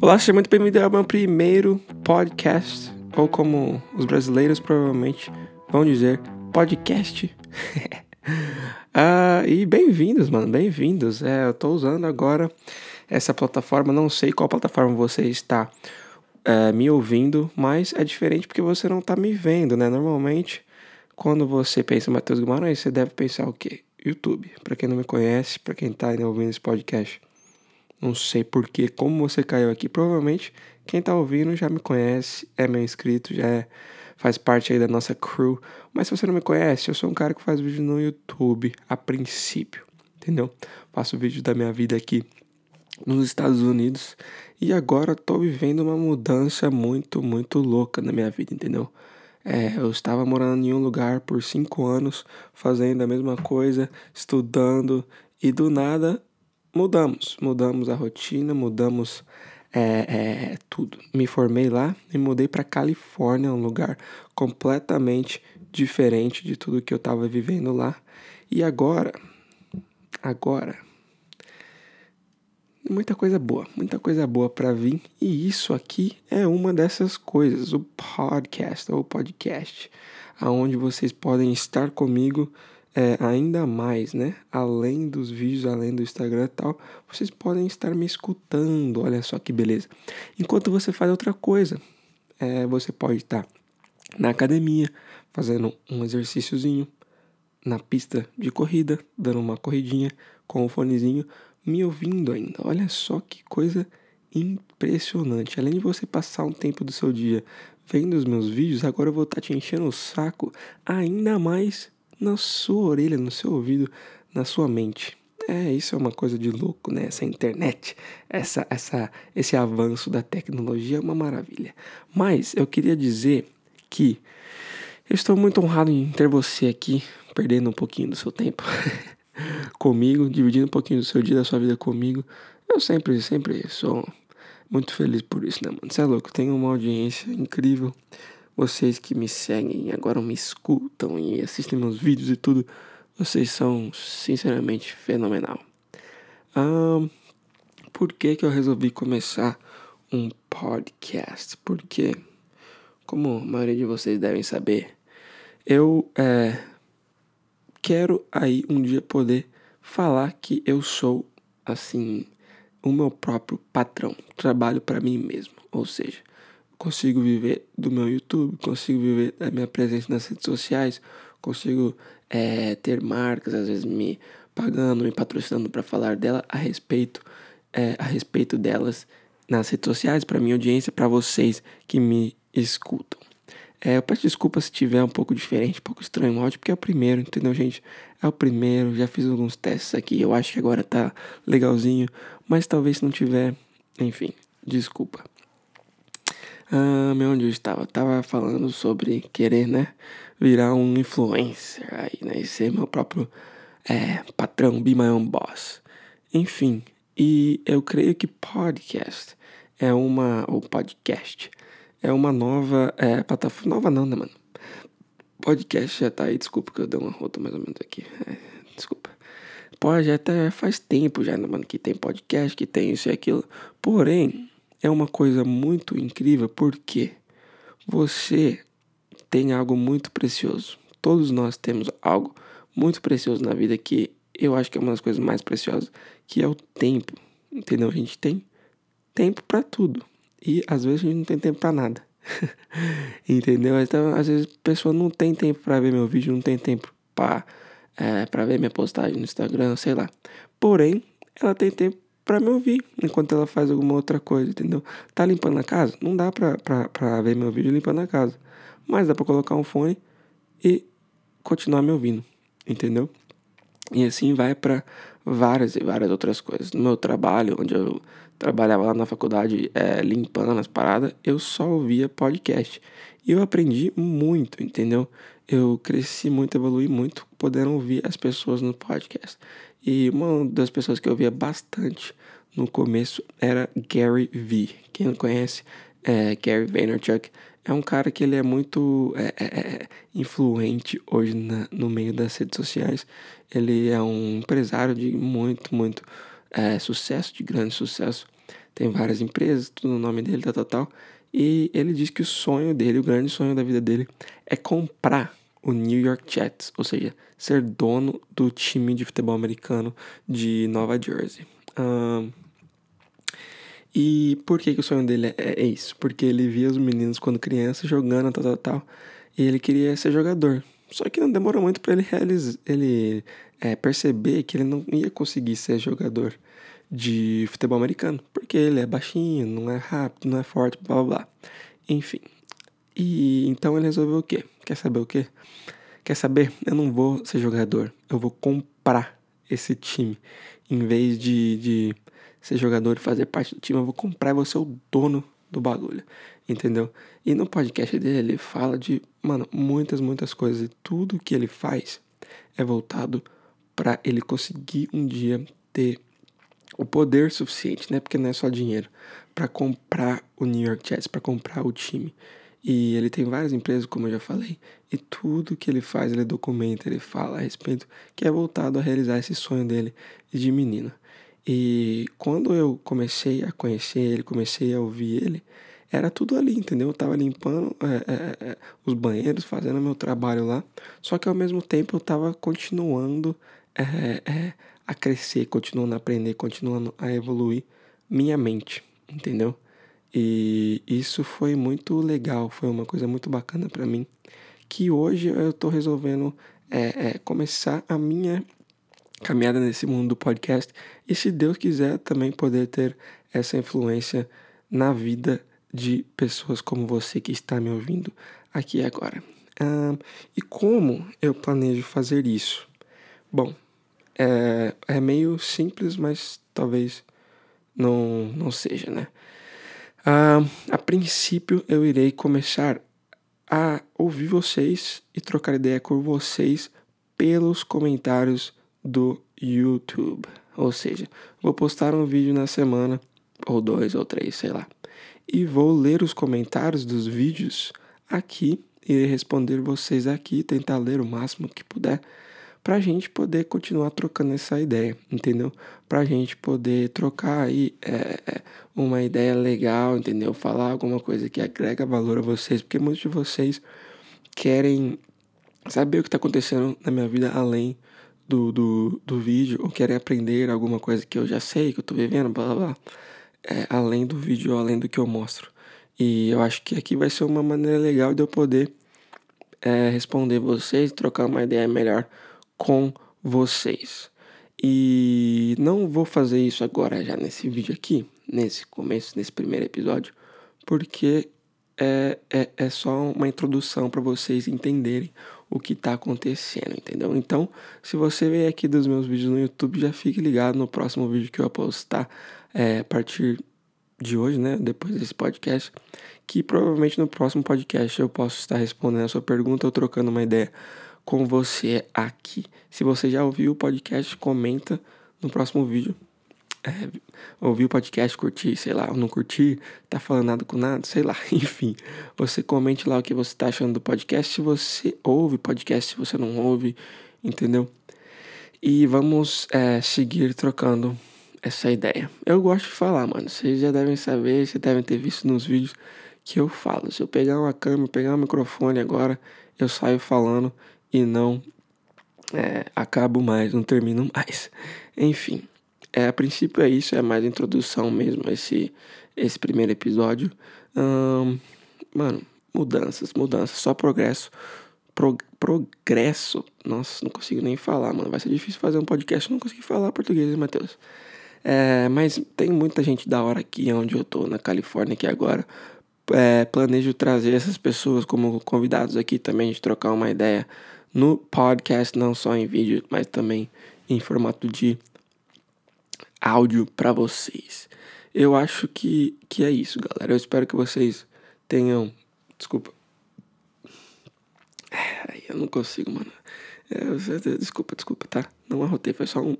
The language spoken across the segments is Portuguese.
Olá, seja muito bem-vindo ao meu primeiro podcast, ou como os brasileiros provavelmente vão dizer, podcast. ah, e bem-vindos, mano, bem-vindos. É, eu tô usando agora essa plataforma, não sei qual plataforma você está é, me ouvindo, mas é diferente porque você não tá me vendo, né? Normalmente, quando você pensa em Matheus Guimarães, você deve pensar o quê? YouTube. Para quem não me conhece, para quem tá ouvindo esse podcast. Não sei porquê, como você caiu aqui. Provavelmente quem tá ouvindo já me conhece, é meu inscrito, já é, faz parte aí da nossa crew. Mas se você não me conhece, eu sou um cara que faz vídeo no YouTube a princípio, entendeu? Faço vídeo da minha vida aqui nos Estados Unidos e agora tô vivendo uma mudança muito, muito louca na minha vida, entendeu? É, eu estava morando em um lugar por cinco anos, fazendo a mesma coisa, estudando, e do nada mudamos. Mudamos a rotina, mudamos é, é, tudo. Me formei lá e mudei para Califórnia, um lugar completamente diferente de tudo que eu estava vivendo lá. E agora, agora muita coisa boa, muita coisa boa para vir. E isso aqui é uma dessas coisas, o podcast ou podcast, aonde vocês podem estar comigo é, ainda mais, né? Além dos vídeos, além do Instagram e tal, vocês podem estar me escutando. Olha só que beleza. Enquanto você faz outra coisa, é, você pode estar na academia fazendo um exercíciozinho, na pista de corrida, dando uma corridinha com o fonezinho me ouvindo ainda. Olha só que coisa impressionante. Além de você passar um tempo do seu dia vendo os meus vídeos, agora eu vou estar te enchendo o saco ainda mais na sua orelha, no seu ouvido, na sua mente. É, isso é uma coisa de louco, né? Essa internet, essa, essa, esse avanço da tecnologia é uma maravilha. Mas eu queria dizer que eu estou muito honrado em ter você aqui, perdendo um pouquinho do seu tempo. comigo, dividindo um pouquinho do seu dia, da sua vida comigo. Eu sempre, sempre sou muito feliz por isso, né, mano? Você é louco, tenho uma audiência incrível. Vocês que me seguem, agora me escutam e assistem meus vídeos e tudo, vocês são sinceramente fenomenal. Por que, que eu resolvi começar um podcast? Porque, como a maioria de vocês devem saber, eu é, quero aí um dia poder falar que eu sou, assim, o meu próprio patrão. Trabalho para mim mesmo. Ou seja, consigo viver do meu YouTube, consigo viver da minha presença nas redes sociais, consigo é, ter marcas, às vezes me pagando, me patrocinando para falar dela a respeito, é, a respeito delas nas redes sociais, para minha audiência, para vocês que me escutam. É, eu peço desculpa se tiver um pouco diferente, um pouco estranho o áudio, porque é o primeiro, entendeu, gente? É o primeiro, já fiz alguns testes aqui, eu acho que agora tá legalzinho, mas talvez se não tiver, enfim, desculpa. Ah, onde eu estava? Tava falando sobre querer, né, virar um influencer aí, né, e ser meu próprio é, patrão, be my own boss. Enfim, e eu creio que podcast é uma, ou podcast, é uma nova é, plataforma. Nova não, né, mano? Podcast já tá aí, desculpa que eu dei uma rota mais ou menos aqui. É, desculpa. Pode até faz tempo já, né, mano, que tem podcast, que tem isso e aquilo. Porém, é uma coisa muito incrível porque você tem algo muito precioso. Todos nós temos algo muito precioso na vida que eu acho que é uma das coisas mais preciosas, que é o tempo. Entendeu? A gente tem tempo para tudo. E às vezes a gente não tem tempo para nada. Entendeu? Então, às vezes a pessoa não tem tempo para ver meu vídeo, não tem tempo para é, pra ver minha postagem no Instagram, sei lá. Porém, ela tem tempo para me ouvir enquanto ela faz alguma outra coisa, entendeu? Tá limpando a casa? Não dá pra, pra, pra ver meu vídeo limpando a casa. Mas dá pra colocar um fone e continuar me ouvindo, entendeu? E assim vai para várias e várias outras coisas. No meu trabalho, onde eu trabalhava lá na faculdade é, limpando as paradas, eu só ouvia podcast. E eu aprendi muito, entendeu? Eu cresci muito, evolui muito, podendo ouvir as pessoas no podcast. E uma das pessoas que eu ouvia bastante no começo era Gary V. Quem não conhece, é Gary Vaynerchuk. É um cara que ele é muito é, é, é influente hoje na, no meio das redes sociais. Ele é um empresário de muito, muito é, sucesso, de grande sucesso. tem várias empresas, tudo no nome dele, tal, tal, tal. E ele diz que o sonho dele, o grande sonho da vida dele, é comprar o New York Jets, ou seja, ser dono do time de futebol americano de Nova Jersey. Um, e por que, que o sonho dele é, é, isso? Porque ele via os meninos quando criança jogando, tal, tal, tal, e ele queria ser jogador. Só que não demorou muito para ele ele é, perceber que ele não ia conseguir ser jogador de futebol americano, porque ele é baixinho, não é rápido, não é forte, blá blá blá. Enfim. E então ele resolveu o quê? Quer saber o quê? Quer saber? Eu não vou ser jogador, eu vou comprar esse time. Em vez de, de ser jogador e fazer parte do time, eu vou comprar e vou ser o dono do bagulho. Entendeu? E no podcast dele, ele fala de, mano, muitas, muitas coisas. E tudo que ele faz é voltado para ele conseguir um dia ter o poder suficiente, né? Porque não é só dinheiro, para comprar o New York Jets, para comprar o time. E ele tem várias empresas, como eu já falei, e tudo que ele faz, ele documenta, ele fala a respeito, que é voltado a realizar esse sonho dele de menino. E quando eu comecei a conhecer ele, comecei a ouvir ele, era tudo ali, entendeu? Eu tava limpando é, é, é, os banheiros, fazendo meu trabalho lá, só que ao mesmo tempo eu tava continuando é, é, a crescer, continuando a aprender, continuando a evoluir minha mente, entendeu? E isso foi muito legal, foi uma coisa muito bacana para mim, que hoje eu tô resolvendo é, é, começar a minha caminhada nesse mundo do podcast e se Deus quiser também poder ter essa influência na vida de pessoas como você que está me ouvindo aqui agora. Ah, e como eu planejo fazer isso? Bom, é, é meio simples, mas talvez não, não seja, né? Ah, a princípio, eu irei começar a ouvir vocês e trocar ideia com vocês pelos comentários do YouTube. Ou seja, vou postar um vídeo na semana, ou dois ou três, sei lá, e vou ler os comentários dos vídeos aqui e responder vocês aqui, tentar ler o máximo que puder para a gente poder continuar trocando essa ideia, entendeu? Para a gente poder trocar aí é, é, uma ideia legal, entendeu? Falar alguma coisa que agrega valor a vocês, porque muitos de vocês querem saber o que está acontecendo na minha vida além do, do, do vídeo, ou querem aprender alguma coisa que eu já sei, que eu estou vivendo, blá blá blá, é, além do vídeo, além do que eu mostro. E eu acho que aqui vai ser uma maneira legal de eu poder é, responder vocês, trocar uma ideia melhor com vocês. E não vou fazer isso agora já nesse vídeo aqui, nesse começo, nesse primeiro episódio, porque é, é, é só uma introdução para vocês entenderem o que está acontecendo, entendeu? Então, se você veio aqui dos meus vídeos no YouTube, já fique ligado no próximo vídeo que eu postar é, a partir de hoje, né? Depois desse podcast, que provavelmente no próximo podcast eu posso estar respondendo a sua pergunta ou trocando uma ideia com você aqui. Se você já ouviu o podcast, comenta no próximo vídeo. É, ouviu o podcast, curtir, sei lá, ou não curtir, tá falando nada com nada, sei lá, enfim. Você comente lá o que você tá achando do podcast, se você ouve podcast, se você não ouve, entendeu? E vamos é, seguir trocando essa ideia. Eu gosto de falar, mano. Vocês já devem saber, vocês devem ter visto nos vídeos que eu falo. Se eu pegar uma câmera, pegar um microfone agora, eu saio falando e não é, acabo mais, não termino mais. Enfim, é, a princípio é isso, é mais introdução mesmo esse, esse primeiro episódio. Hum, mano, mudanças, mudanças, só progresso. Pro, progresso. Nossa, não consigo nem falar, mano. Vai ser difícil fazer um podcast, não consegui falar português, Matheus. É, mas tem muita gente da hora aqui onde eu tô, na Califórnia, aqui agora. É, planejo trazer essas pessoas como convidados aqui também, de trocar uma ideia no podcast, não só em vídeo, mas também em formato de áudio para vocês. Eu acho que, que é isso, galera. Eu espero que vocês tenham. Desculpa. Eu não consigo, mano. É, desculpa, desculpa, tá? Não arrotei, foi só um.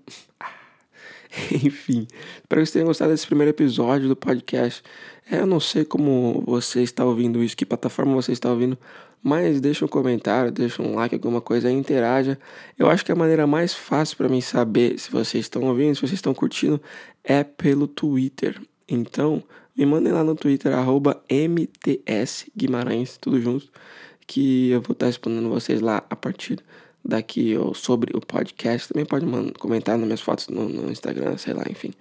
Enfim, espero que vocês tenham gostado desse primeiro episódio do podcast. É, eu não sei como você está ouvindo isso, que plataforma você está ouvindo, mas deixa um comentário, deixa um like, alguma coisa, interaja. Eu acho que a maneira mais fácil para mim saber se vocês estão ouvindo, se vocês estão curtindo, é pelo Twitter. Então, me mandem lá no Twitter, MTS Guimarães, tudo junto, que eu vou estar respondendo vocês lá a partir daqui ou sobre o podcast. Também pode mandar, comentar nas minhas fotos no, no Instagram, sei lá, enfim.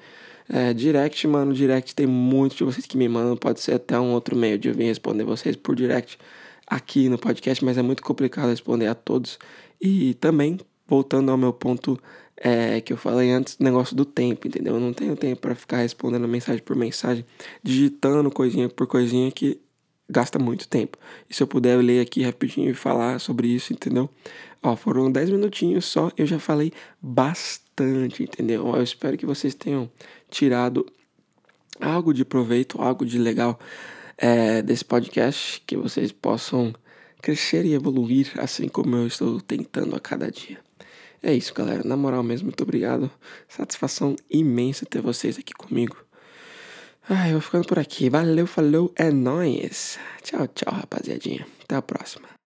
É, direct, mano, direct tem muitos de vocês que me mandam, pode ser até um outro meio de eu vir responder vocês por direct aqui no podcast, mas é muito complicado responder a todos. E também, voltando ao meu ponto é, que eu falei antes, negócio do tempo, entendeu? Eu não tenho tempo para ficar respondendo mensagem por mensagem, digitando coisinha por coisinha que gasta muito tempo. E se eu puder ler aqui rapidinho e falar sobre isso, entendeu? Ó, foram 10 minutinhos só, eu já falei bastante, entendeu? Ó, eu espero que vocês tenham tirado algo de proveito, algo de legal é, desse podcast, que vocês possam crescer e evoluir assim como eu estou tentando a cada dia. É isso, galera. Na moral mesmo, muito obrigado. Satisfação imensa ter vocês aqui comigo. Ai, eu vou ficando por aqui. Valeu, falou, é nóis. Tchau, tchau, rapaziadinha. Até a próxima.